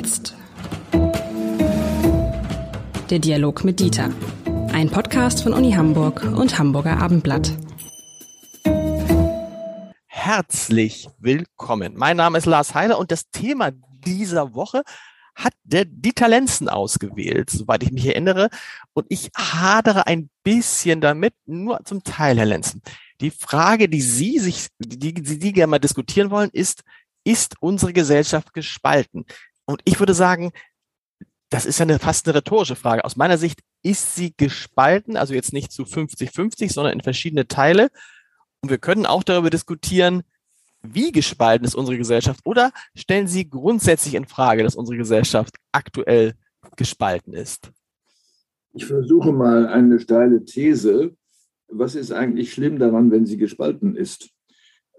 jetzt. Der Dialog mit Dieter. Ein Podcast von Uni Hamburg und Hamburger Abendblatt. Herzlich willkommen. Mein Name ist Lars Heiler und das Thema dieser Woche hat der Dieter Lenzen ausgewählt, soweit ich mich erinnere. Und ich hadere ein bisschen damit, nur zum Teil, Herr Lenzen. Die Frage, die Sie sich, die, die, die gerne mal diskutieren wollen, ist, ist unsere Gesellschaft gespalten? Und ich würde sagen, das ist ja eine, fast eine rhetorische Frage. Aus meiner Sicht ist sie gespalten, also jetzt nicht zu 50-50, sondern in verschiedene Teile. Und wir können auch darüber diskutieren, wie gespalten ist unsere Gesellschaft oder stellen Sie grundsätzlich in Frage, dass unsere Gesellschaft aktuell gespalten ist? Ich versuche mal eine steile These. Was ist eigentlich schlimm daran, wenn sie gespalten ist?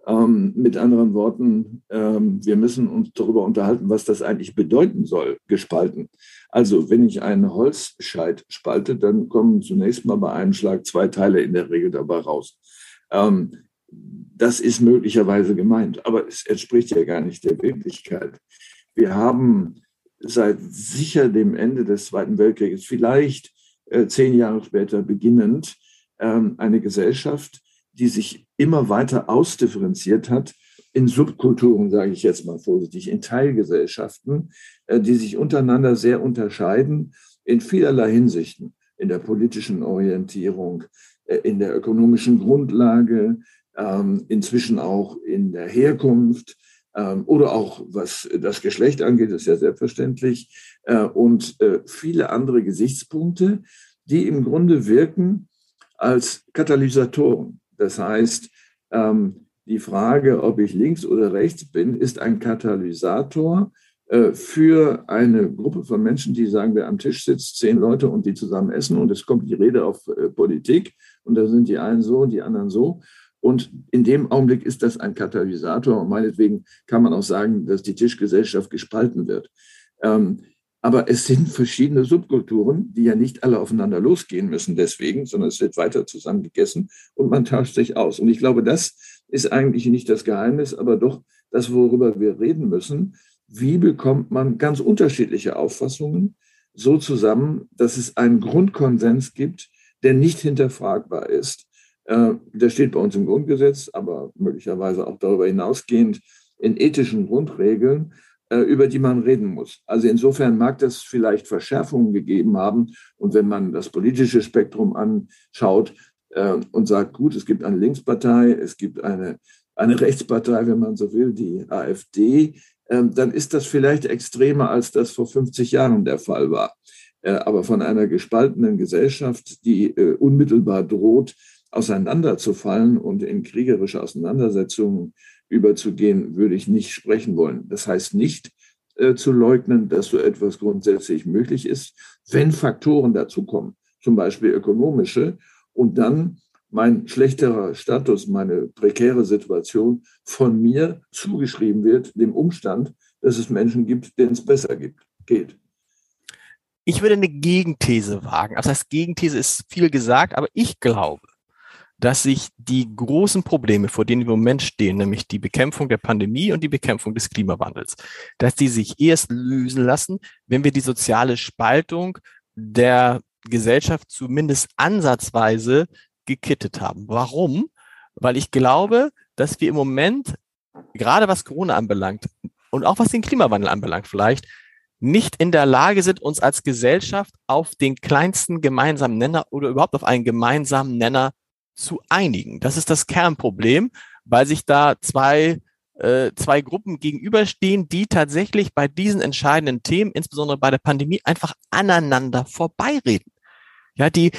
Ähm, mit anderen Worten, ähm, wir müssen uns darüber unterhalten, was das eigentlich bedeuten soll, gespalten. Also, wenn ich einen Holzscheit spalte, dann kommen zunächst mal bei einem Schlag zwei Teile in der Regel dabei raus. Ähm, das ist möglicherweise gemeint, aber es entspricht ja gar nicht der Wirklichkeit. Wir haben seit sicher dem Ende des Zweiten Weltkrieges, vielleicht äh, zehn Jahre später beginnend, ähm, eine Gesellschaft, die sich immer weiter ausdifferenziert hat in Subkulturen, sage ich jetzt mal vorsichtig, in Teilgesellschaften, äh, die sich untereinander sehr unterscheiden in vielerlei Hinsichten, in der politischen Orientierung, äh, in der ökonomischen Grundlage, ähm, inzwischen auch in der Herkunft ähm, oder auch was das Geschlecht angeht, ist ja selbstverständlich, äh, und viele andere Gesichtspunkte, die im Grunde wirken als Katalysatoren das heißt, ähm, die Frage, ob ich links oder rechts bin, ist ein Katalysator äh, für eine Gruppe von Menschen, die sagen wir am Tisch sitzt, zehn Leute und die zusammen essen und es kommt die Rede auf äh, Politik und da sind die einen so, die anderen so. Und in dem Augenblick ist das ein Katalysator und meinetwegen kann man auch sagen, dass die Tischgesellschaft gespalten wird. Ähm, aber es sind verschiedene Subkulturen, die ja nicht alle aufeinander losgehen müssen deswegen, sondern es wird weiter zusammen gegessen und man tauscht sich aus. Und ich glaube, das ist eigentlich nicht das Geheimnis, aber doch das, worüber wir reden müssen. Wie bekommt man ganz unterschiedliche Auffassungen so zusammen, dass es einen Grundkonsens gibt, der nicht hinterfragbar ist? Äh, der steht bei uns im Grundgesetz, aber möglicherweise auch darüber hinausgehend in ethischen Grundregeln. Äh, über die man reden muss. Also insofern mag das vielleicht Verschärfungen gegeben haben. Und wenn man das politische Spektrum anschaut äh, und sagt, gut, es gibt eine Linkspartei, es gibt eine, eine Rechtspartei, wenn man so will, die AfD, äh, dann ist das vielleicht extremer, als das vor 50 Jahren der Fall war. Äh, aber von einer gespaltenen Gesellschaft, die äh, unmittelbar droht, auseinanderzufallen und in kriegerische Auseinandersetzungen überzugehen, würde ich nicht sprechen wollen. Das heißt nicht äh, zu leugnen, dass so etwas grundsätzlich möglich ist, wenn Faktoren dazukommen, zum Beispiel ökonomische, und dann mein schlechterer Status, meine prekäre Situation von mir zugeschrieben wird, dem Umstand, dass es Menschen gibt, denen es besser gibt, geht. Ich würde eine Gegenthese wagen. Also das Gegenthese ist viel gesagt, aber ich glaube, dass sich die großen Probleme, vor denen wir im Moment stehen, nämlich die Bekämpfung der Pandemie und die Bekämpfung des Klimawandels, dass die sich erst lösen lassen, wenn wir die soziale Spaltung der Gesellschaft zumindest ansatzweise gekittet haben. Warum? Weil ich glaube, dass wir im Moment, gerade was Corona anbelangt und auch was den Klimawandel anbelangt vielleicht, nicht in der Lage sind, uns als Gesellschaft auf den kleinsten gemeinsamen Nenner oder überhaupt auf einen gemeinsamen Nenner zu einigen. Das ist das Kernproblem, weil sich da zwei, äh, zwei Gruppen gegenüberstehen, die tatsächlich bei diesen entscheidenden Themen, insbesondere bei der Pandemie, einfach aneinander vorbeireden. Ja, die,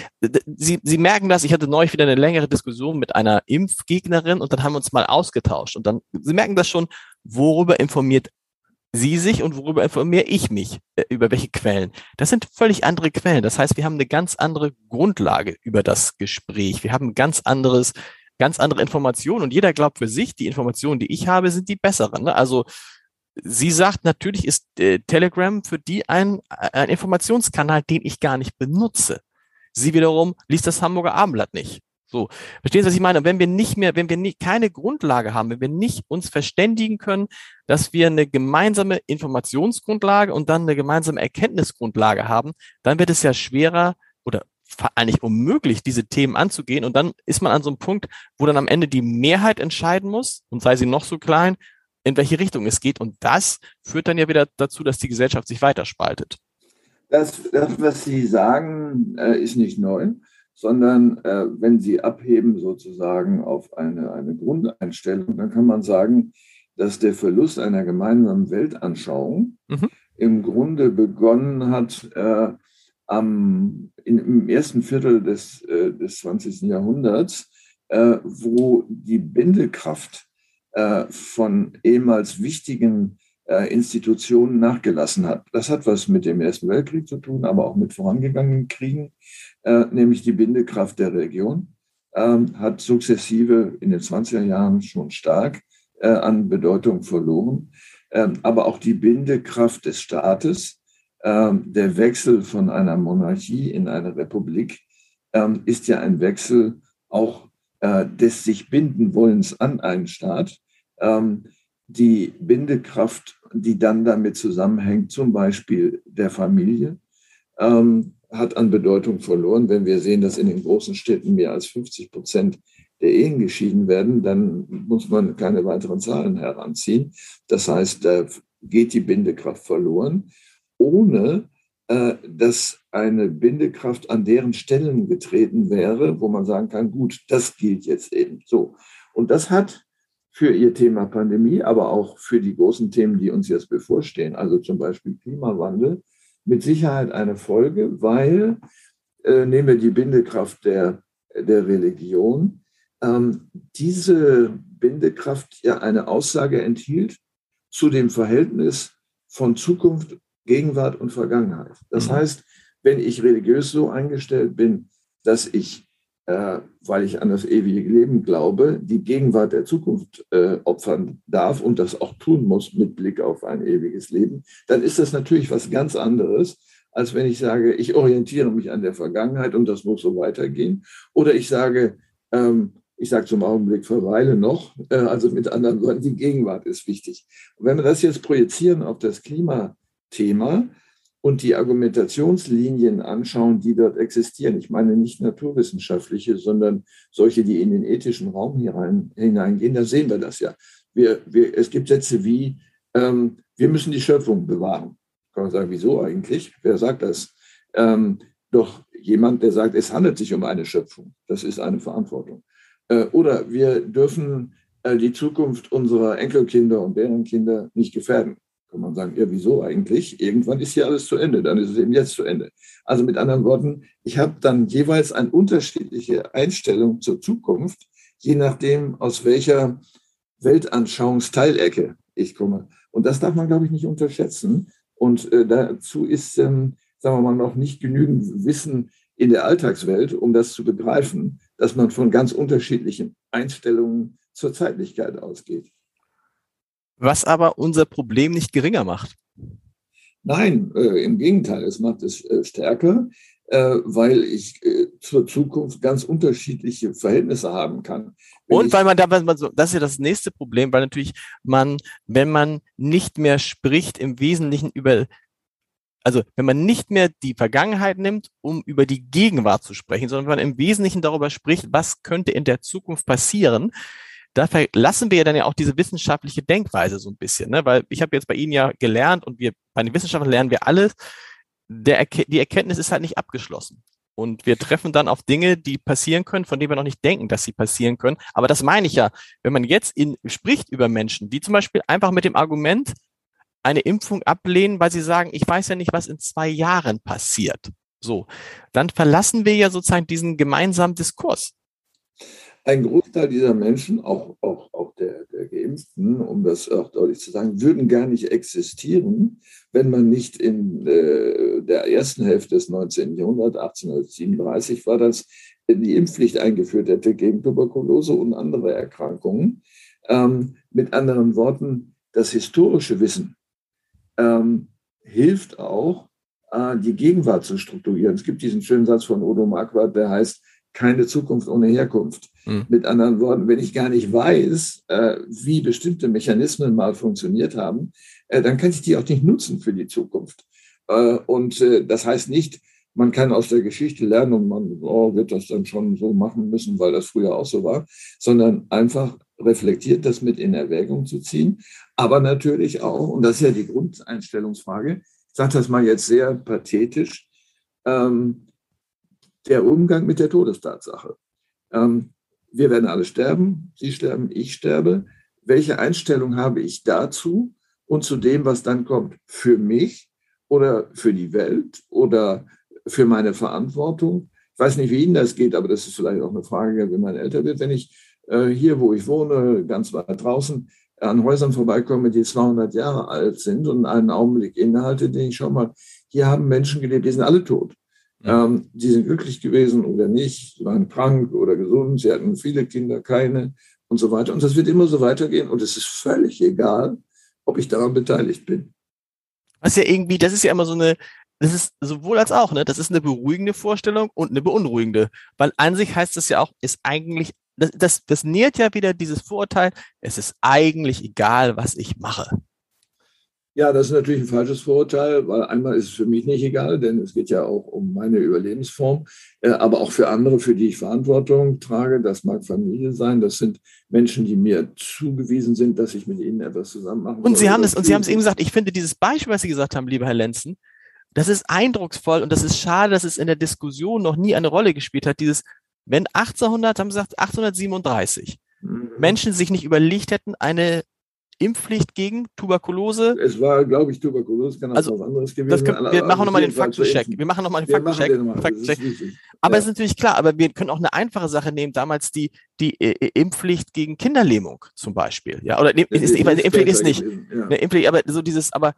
sie, sie merken das. Ich hatte neulich wieder eine längere Diskussion mit einer Impfgegnerin und dann haben wir uns mal ausgetauscht. Und dann, sie merken das schon, worüber informiert Sie sich und worüber informiere ich mich, äh, über welche Quellen. Das sind völlig andere Quellen. Das heißt, wir haben eine ganz andere Grundlage über das Gespräch. Wir haben ganz anderes, ganz andere Informationen und jeder glaubt für sich, die Informationen, die ich habe, sind die besseren. Ne? Also sie sagt, natürlich ist äh, Telegram für die ein, ein Informationskanal, den ich gar nicht benutze. Sie wiederum liest das Hamburger Abendblatt nicht. So, verstehen Sie, was ich meine? Wenn wir nicht mehr, wenn wir nicht, keine Grundlage haben, wenn wir nicht uns verständigen können, dass wir eine gemeinsame Informationsgrundlage und dann eine gemeinsame Erkenntnisgrundlage haben, dann wird es ja schwerer oder eigentlich unmöglich, diese Themen anzugehen. Und dann ist man an so einem Punkt, wo dann am Ende die Mehrheit entscheiden muss, und sei sie noch so klein, in welche Richtung es geht. Und das führt dann ja wieder dazu, dass die Gesellschaft sich weiterspaltet. Das, das was Sie sagen, äh, ist nicht neu sondern äh, wenn Sie abheben sozusagen auf eine, eine Grundeinstellung, dann kann man sagen, dass der Verlust einer gemeinsamen Weltanschauung mhm. im Grunde begonnen hat äh, am, in, im ersten Viertel des, äh, des 20. Jahrhunderts, äh, wo die Bindekraft äh, von ehemals wichtigen Institutionen nachgelassen hat. Das hat was mit dem Ersten Weltkrieg zu tun, aber auch mit vorangegangenen Kriegen, äh, nämlich die Bindekraft der Region, ähm, hat sukzessive in den 20er Jahren schon stark äh, an Bedeutung verloren. Ähm, aber auch die Bindekraft des Staates, ähm, der Wechsel von einer Monarchie in eine Republik, ist ja ein Wechsel auch des sich binden wollens an einen Staat die Bindekraft, die dann damit zusammenhängt, zum Beispiel der Familie, ähm, hat an Bedeutung verloren. Wenn wir sehen, dass in den großen Städten mehr als 50 Prozent der Ehen geschieden werden, dann muss man keine weiteren Zahlen heranziehen. Das heißt, da geht die Bindekraft verloren, ohne äh, dass eine Bindekraft an deren Stellen getreten wäre, wo man sagen kann, gut, das gilt jetzt eben so. Und das hat für ihr Thema Pandemie, aber auch für die großen Themen, die uns jetzt bevorstehen, also zum Beispiel Klimawandel, mit Sicherheit eine Folge, weil, äh, nehmen wir die Bindekraft der, der Religion, ähm, diese Bindekraft ja eine Aussage enthielt zu dem Verhältnis von Zukunft, Gegenwart und Vergangenheit. Das mhm. heißt, wenn ich religiös so eingestellt bin, dass ich äh, weil ich an das ewige Leben glaube, die Gegenwart der Zukunft äh, opfern darf und das auch tun muss mit Blick auf ein ewiges Leben, dann ist das natürlich was ganz anderes, als wenn ich sage, ich orientiere mich an der Vergangenheit und das muss so weitergehen. Oder ich sage, ähm, ich sage zum Augenblick, verweile noch, äh, also mit anderen Worten, die Gegenwart ist wichtig. Wenn wir das jetzt projizieren auf das Klimathema, und die Argumentationslinien anschauen, die dort existieren. Ich meine nicht naturwissenschaftliche, sondern solche, die in den ethischen Raum hinein, hineingehen, da sehen wir das ja. Wir, wir, es gibt Sätze wie, ähm, wir müssen die Schöpfung bewahren. Kann man sagen, wieso eigentlich? Wer sagt das? Ähm, doch jemand, der sagt, es handelt sich um eine Schöpfung. Das ist eine Verantwortung. Äh, oder wir dürfen äh, die Zukunft unserer Enkelkinder und deren Kinder nicht gefährden kann man sagen, ja, wieso eigentlich? Irgendwann ist hier alles zu Ende, dann ist es eben jetzt zu Ende. Also mit anderen Worten, ich habe dann jeweils eine unterschiedliche Einstellung zur Zukunft, je nachdem, aus welcher Weltanschauungsteilecke ich komme. Und das darf man, glaube ich, nicht unterschätzen. Und äh, dazu ist, ähm, sagen wir mal, noch nicht genügend Wissen in der Alltagswelt, um das zu begreifen, dass man von ganz unterschiedlichen Einstellungen zur Zeitlichkeit ausgeht was aber unser Problem nicht geringer macht. Nein, äh, im Gegenteil, es macht es äh, stärker, äh, weil ich äh, zur Zukunft ganz unterschiedliche Verhältnisse haben kann. Wenn Und weil man da, das ist ja das nächste Problem, weil natürlich man, wenn man nicht mehr spricht, im Wesentlichen über also wenn man nicht mehr die Vergangenheit nimmt, um über die Gegenwart zu sprechen, sondern wenn man im Wesentlichen darüber spricht, was könnte in der Zukunft passieren, da verlassen wir ja dann ja auch diese wissenschaftliche Denkweise so ein bisschen, ne? weil ich habe jetzt bei Ihnen ja gelernt und wir bei den Wissenschaftlern lernen wir alles, der, die Erkenntnis ist halt nicht abgeschlossen. Und wir treffen dann auf Dinge, die passieren können, von denen wir noch nicht denken, dass sie passieren können. Aber das meine ich ja, wenn man jetzt in, spricht über Menschen, die zum Beispiel einfach mit dem Argument eine Impfung ablehnen, weil sie sagen, ich weiß ja nicht, was in zwei Jahren passiert. So, dann verlassen wir ja sozusagen diesen gemeinsamen Diskurs ein Großteil dieser Menschen, auch, auch, auch der, der Geimpften, um das auch deutlich zu sagen, würden gar nicht existieren, wenn man nicht in äh, der ersten Hälfte des 19. Jahrhunderts, 1837 war das, die Impfpflicht eingeführt hätte gegen Tuberkulose und andere Erkrankungen. Ähm, mit anderen Worten, das historische Wissen ähm, hilft auch, äh, die Gegenwart zu strukturieren. Es gibt diesen schönen Satz von Odo Marquardt, der heißt, keine Zukunft ohne Herkunft. Mhm. Mit anderen Worten, wenn ich gar nicht weiß, äh, wie bestimmte Mechanismen mal funktioniert haben, äh, dann kann ich die auch nicht nutzen für die Zukunft. Äh, und äh, das heißt nicht, man kann aus der Geschichte lernen und man oh, wird das dann schon so machen müssen, weil das früher auch so war, sondern einfach reflektiert das mit in Erwägung zu ziehen. Aber natürlich auch, und das ist ja die Grundeinstellungsfrage, ich sage das mal jetzt sehr pathetisch, ähm, der Umgang mit der Todestatsache. Ähm, wir werden alle sterben, Sie sterben, ich sterbe. Welche Einstellung habe ich dazu und zu dem, was dann kommt? Für mich oder für die Welt oder für meine Verantwortung? Ich weiß nicht, wie Ihnen das geht, aber das ist vielleicht auch eine Frage, wenn man älter wird. Wenn ich äh, hier, wo ich wohne, ganz weit draußen, an Häusern vorbeikomme, die 200 Jahre alt sind und einen Augenblick innehalte, denke ich, schau mal, hier haben Menschen gelebt, die sind alle tot. Ähm, die sind glücklich gewesen oder nicht, sie waren krank oder gesund, sie hatten viele Kinder, keine und so weiter. Und das wird immer so weitergehen und es ist völlig egal, ob ich daran beteiligt bin. Was ja irgendwie, das ist ja immer so eine, das ist sowohl als auch, ne? Das ist eine beruhigende Vorstellung und eine beunruhigende. Weil an sich heißt das ja auch, ist eigentlich, das, das, das nährt ja wieder dieses Vorurteil, es ist eigentlich egal, was ich mache. Ja, das ist natürlich ein falsches Vorurteil, weil einmal ist es für mich nicht egal, denn es geht ja auch um meine Überlebensform, äh, aber auch für andere, für die ich Verantwortung trage. Das mag Familie sein, das sind Menschen, die mir zugewiesen sind, dass ich mit ihnen etwas zusammen machen Und Sie haben es, und Sie haben es eben gesagt, ich finde dieses Beispiel, was Sie gesagt haben, lieber Herr Lenzen, das ist eindrucksvoll und das ist schade, dass es in der Diskussion noch nie eine Rolle gespielt hat. Dieses, wenn 1800, haben Sie gesagt, 1837, mhm. Menschen sich nicht überlegt hätten, eine Impfpflicht gegen Tuberkulose? Es war, glaube ich, Tuberkulose, kann das also, was anderes gewesen sein. Wir machen nochmal den Faktencheck. Wir machen nochmal den Faktencheck. Aber es ja. ist natürlich klar, aber wir können auch eine einfache Sache nehmen, damals die, die äh, äh Impfpflicht gegen Kinderlähmung zum Beispiel. Ja, oder ne, ist, ist, Impfpflicht ist nicht. ja. ne, Impfpflicht, aber so dieses, aber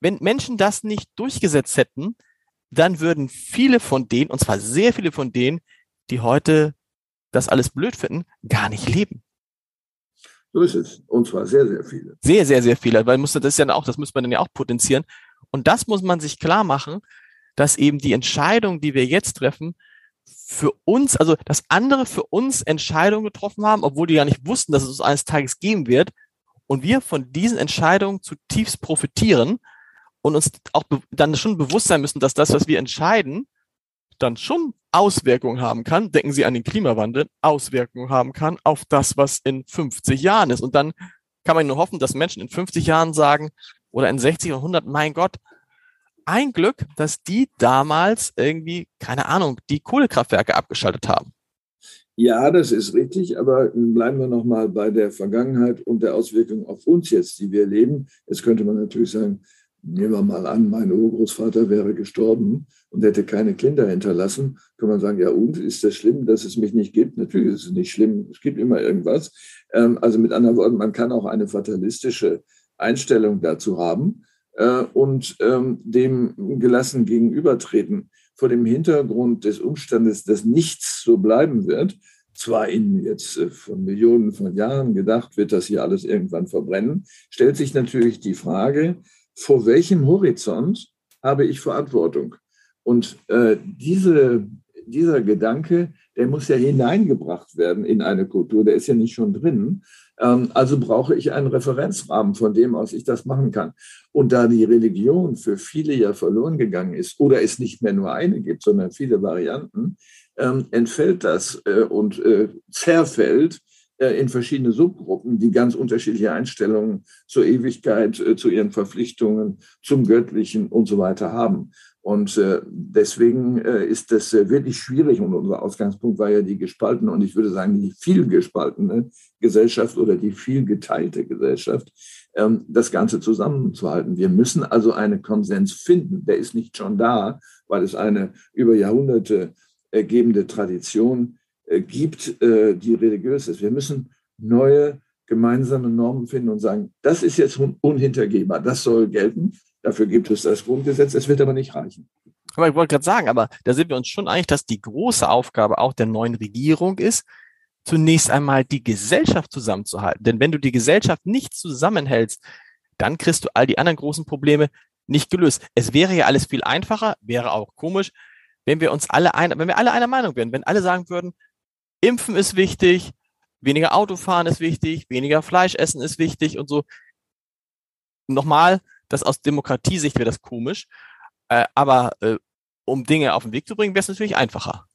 wenn Menschen das nicht durchgesetzt hätten, dann würden viele von denen, und zwar sehr viele von denen, die heute das alles blöd finden, gar nicht leben. So ist es. Und zwar sehr, sehr viele. Sehr, sehr, sehr viele. Weil muss das ja auch, das muss man dann ja auch potenzieren. Und das muss man sich klar machen, dass eben die Entscheidung, die wir jetzt treffen, für uns, also dass andere für uns Entscheidungen getroffen haben, obwohl die ja nicht wussten, dass es uns eines Tages geben wird. Und wir von diesen Entscheidungen zutiefst profitieren und uns auch dann schon bewusst sein müssen, dass das, was wir entscheiden, dann schon Auswirkungen haben kann, denken Sie an den Klimawandel, Auswirkungen haben kann auf das, was in 50 Jahren ist. Und dann kann man nur hoffen, dass Menschen in 50 Jahren sagen oder in 60 oder 100, mein Gott, ein Glück, dass die damals irgendwie, keine Ahnung, die Kohlekraftwerke abgeschaltet haben. Ja, das ist richtig, aber bleiben wir nochmal bei der Vergangenheit und der Auswirkung auf uns jetzt, die wir leben. Jetzt könnte man natürlich sagen, nehmen wir mal an, mein Urgroßvater wäre gestorben und hätte keine Kinder hinterlassen, kann man sagen, ja und, ist das schlimm, dass es mich nicht gibt? Natürlich ist es nicht schlimm, es gibt immer irgendwas. Ähm, also mit anderen Worten, man kann auch eine fatalistische Einstellung dazu haben äh, und ähm, dem gelassen gegenübertreten. Vor dem Hintergrund des Umstandes, dass nichts so bleiben wird, zwar in jetzt äh, von Millionen von Jahren gedacht, wird das hier alles irgendwann verbrennen, stellt sich natürlich die Frage, vor welchem Horizont habe ich Verantwortung? Und äh, diese, dieser Gedanke, der muss ja hineingebracht werden in eine Kultur, der ist ja nicht schon drin. Ähm, also brauche ich einen Referenzrahmen, von dem aus ich das machen kann. Und da die Religion für viele ja verloren gegangen ist oder es nicht mehr nur eine gibt, sondern viele Varianten, ähm, entfällt das äh, und äh, zerfällt in verschiedene Subgruppen, die ganz unterschiedliche Einstellungen zur Ewigkeit, äh, zu ihren Verpflichtungen, zum Göttlichen und so weiter haben. Und äh, deswegen ist das wirklich schwierig. Und unser Ausgangspunkt war ja die gespaltene und ich würde sagen, die viel gespaltene Gesellschaft oder die viel geteilte Gesellschaft, ähm, das Ganze zusammenzuhalten. Wir müssen also einen Konsens finden. Der ist nicht schon da, weil es eine über Jahrhunderte ergebende Tradition äh, gibt, äh, die religiös ist. Wir müssen neue gemeinsame Normen finden und sagen, das ist jetzt unhintergehbar, das soll gelten. Dafür gibt es das Grundgesetz, es wird aber nicht reichen. Aber ich wollte gerade sagen, aber da sind wir uns schon einig, dass die große Aufgabe auch der neuen Regierung ist, zunächst einmal die Gesellschaft zusammenzuhalten. Denn wenn du die Gesellschaft nicht zusammenhältst, dann kriegst du all die anderen großen Probleme nicht gelöst. Es wäre ja alles viel einfacher, wäre auch komisch, wenn wir uns alle ein, wenn wir alle einer Meinung wären, wenn alle sagen würden, Impfen ist wichtig, weniger Autofahren ist wichtig, weniger Fleisch essen ist wichtig und so. Nochmal, das aus Demokratiesicht wäre das komisch, äh, aber äh, um Dinge auf den Weg zu bringen, wäre es natürlich einfacher.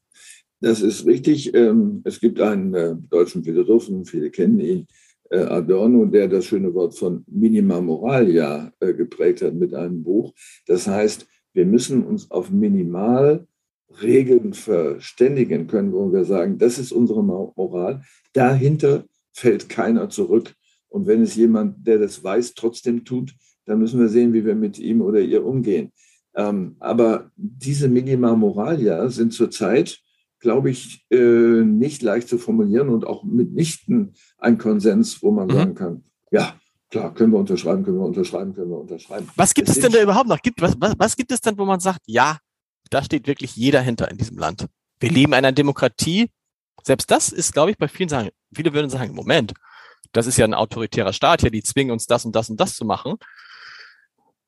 Das ist richtig. Ähm, es gibt einen äh, deutschen Philosophen, viele kennen ihn, äh, Adorno, der das schöne Wort von Minima Moralia äh, geprägt hat mit einem Buch. Das heißt, wir müssen uns auf Minimalregeln verständigen können, wo wir sagen, das ist unsere Moral. Dahinter fällt keiner zurück. Und wenn es jemand, der das weiß, trotzdem tut, dann müssen wir sehen, wie wir mit ihm oder ihr umgehen. Ähm, aber diese Minima Moralia sind zurzeit glaube ich, äh, nicht leicht zu formulieren und auch mitnichten ein Konsens, wo man mhm. sagen kann, ja, klar, können wir unterschreiben, können wir unterschreiben, können wir unterschreiben. Was gibt es, es denn da überhaupt noch? Gibt, was, was, was gibt es denn, wo man sagt, ja, da steht wirklich jeder hinter in diesem Land? Wir leben in einer Demokratie. Selbst das ist, glaube ich, bei vielen sagen, viele würden sagen, Moment, das ist ja ein autoritärer Staat hier, die zwingen uns das und das und das zu machen.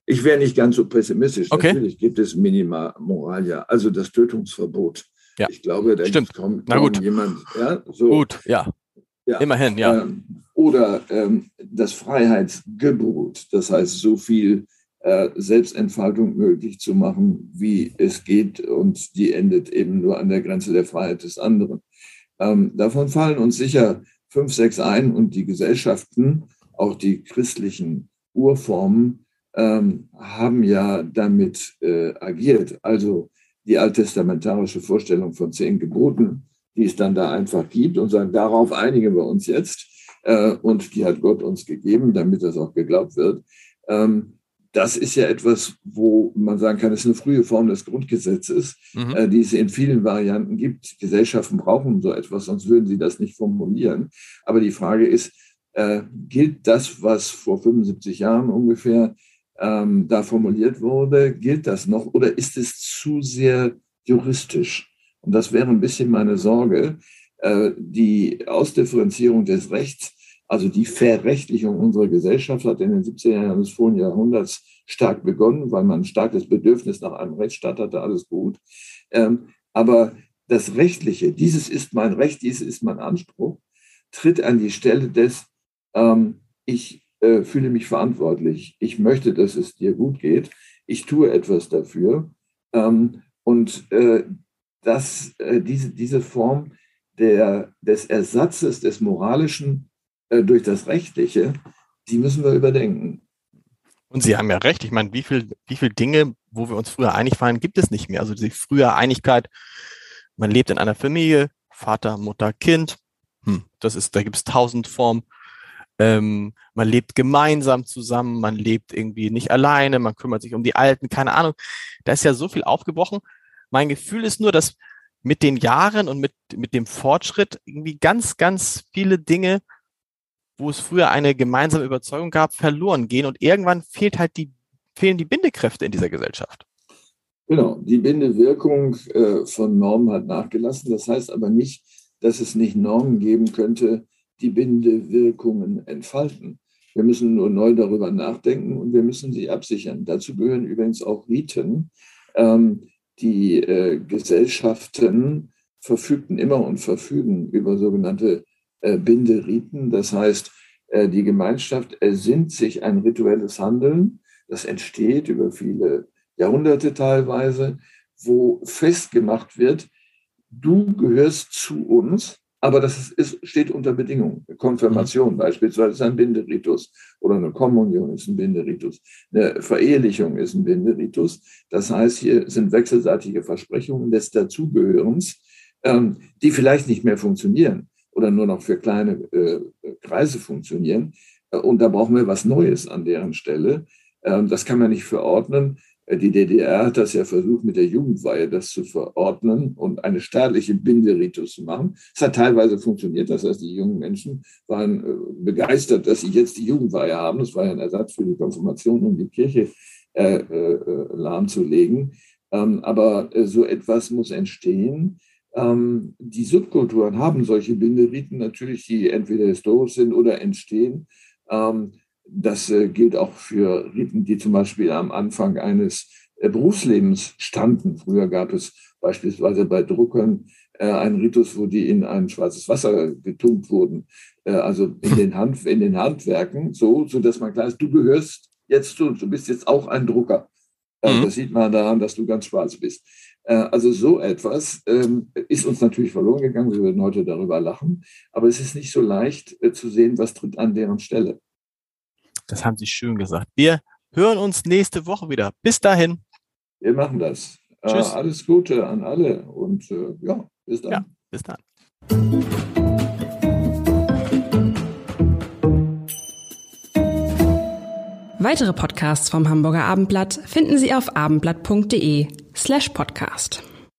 Ich wäre nicht ganz so pessimistisch. Okay. Natürlich gibt es Minima Moralia, also das Tötungsverbot. Ja. Ich glaube, da Stimmt. kommt Na gut. jemand. Ja, so. Gut, ja. ja. Immerhin, ja. Ähm, oder ähm, das Freiheitsgebot, das heißt, so viel Selbstentfaltung möglich zu machen, wie es geht, und die endet eben nur an der Grenze der Freiheit des anderen. Ähm, davon fallen uns sicher fünf, sechs ein und die Gesellschaften, auch die christlichen Urformen, ähm, haben ja damit äh, agiert. Also die alttestamentarische Vorstellung von zehn Geboten, die es dann da einfach gibt und sagen, darauf einigen wir uns jetzt. Äh, und die hat Gott uns gegeben, damit das auch geglaubt wird. Ähm, das ist ja etwas, wo man sagen kann, es ist eine frühe Form des Grundgesetzes, mhm. äh, die es in vielen Varianten gibt. Gesellschaften brauchen so etwas, sonst würden sie das nicht formulieren. Aber die Frage ist, äh, gilt das, was vor 75 Jahren ungefähr ähm, da formuliert wurde, gilt das noch oder ist es zu sehr juristisch? Und das wäre ein bisschen meine Sorge. Äh, die Ausdifferenzierung des Rechts, also die Verrechtlichung unserer Gesellschaft hat in den 70er Jahren des vorigen Jahrhunderts stark begonnen, weil man ein starkes Bedürfnis nach einem Rechtsstaat hatte, alles gut. Ähm, aber das Rechtliche, dieses ist mein Recht, dieses ist mein Anspruch, tritt an die Stelle des, ähm, ich äh, fühle mich verantwortlich. Ich möchte, dass es dir gut geht. Ich tue etwas dafür. Ähm, und äh, dass äh, diese, diese Form der, des Ersatzes des Moralischen durch das Rechtliche, die müssen wir überdenken. Und Sie haben ja recht. Ich meine, wie viel, wie viel Dinge, wo wir uns früher einig waren, gibt es nicht mehr. Also die frühe Einigkeit, man lebt in einer Familie, Vater, Mutter, Kind. Hm, das ist, da gibt es tausend Formen ähm, man lebt gemeinsam zusammen, man lebt irgendwie nicht alleine, man kümmert sich um die Alten, keine Ahnung. Da ist ja so viel aufgebrochen. Mein Gefühl ist nur, dass mit den Jahren und mit, mit dem Fortschritt irgendwie ganz, ganz viele Dinge, wo es früher eine gemeinsame Überzeugung gab, verloren gehen und irgendwann fehlt halt die, fehlen die Bindekräfte in dieser Gesellschaft. Genau, die Bindewirkung äh, von Normen hat nachgelassen. Das heißt aber nicht, dass es nicht Normen geben könnte, die Bindewirkungen entfalten. Wir müssen nur neu darüber nachdenken und wir müssen sie absichern. Dazu gehören übrigens auch Riten. Ähm, die äh, Gesellschaften verfügten immer und verfügen über sogenannte Binderiten. Das heißt, äh, die Gemeinschaft ersinnt sich ein rituelles Handeln, das entsteht über viele Jahrhunderte teilweise, wo festgemacht wird, du gehörst zu uns aber das ist, steht unter Bedingungen. Konfirmation mhm. beispielsweise ist ein Binderitus oder eine Kommunion ist ein Binderitus. Eine Verehelichung ist ein Binderitus. Das heißt, hier sind wechselseitige Versprechungen des Dazugehörens, ähm, die vielleicht nicht mehr funktionieren oder nur noch für kleine äh, Kreise funktionieren. Und da brauchen wir was Neues an deren Stelle. Ähm, das kann man nicht verordnen. Äh, die DDR hat das ja versucht, mit der Jugendweihe das zu verordnen und eine staatliche Binderitus zu machen. Es hat teilweise funktioniert. Das heißt, die jungen Menschen waren äh, begeistert, dass sie jetzt die Jugendweihe haben. Das war ja ein Ersatz für die Konfirmation, um die Kirche äh, äh, lahmzulegen. Ähm, aber äh, so etwas muss entstehen. Ähm, die Subkulturen haben solche Binderiten natürlich, die entweder historisch sind oder entstehen. Ähm, das äh, gilt auch für Riten, die zum Beispiel am Anfang eines äh, Berufslebens standen. Früher gab es beispielsweise bei Druckern äh, einen Ritus, wo die in ein schwarzes Wasser getunkt wurden. Äh, also in den, Hand, in den Handwerken, so, dass man klar ist, du gehörst jetzt zu, du bist jetzt auch ein Drucker. Äh, mhm. Das sieht man daran, dass du ganz schwarz bist. Äh, also so etwas ähm, ist uns natürlich verloren gegangen. Wir würden heute darüber lachen. Aber es ist nicht so leicht äh, zu sehen, was tritt an deren Stelle. Das haben Sie schön gesagt. Wir hören uns nächste Woche wieder. Bis dahin. Wir machen das. Tschüss. alles Gute an alle und ja, bis dann. Ja, bis dann. Weitere Podcasts vom Hamburger Abendblatt finden Sie auf abendblatt.de slash podcast.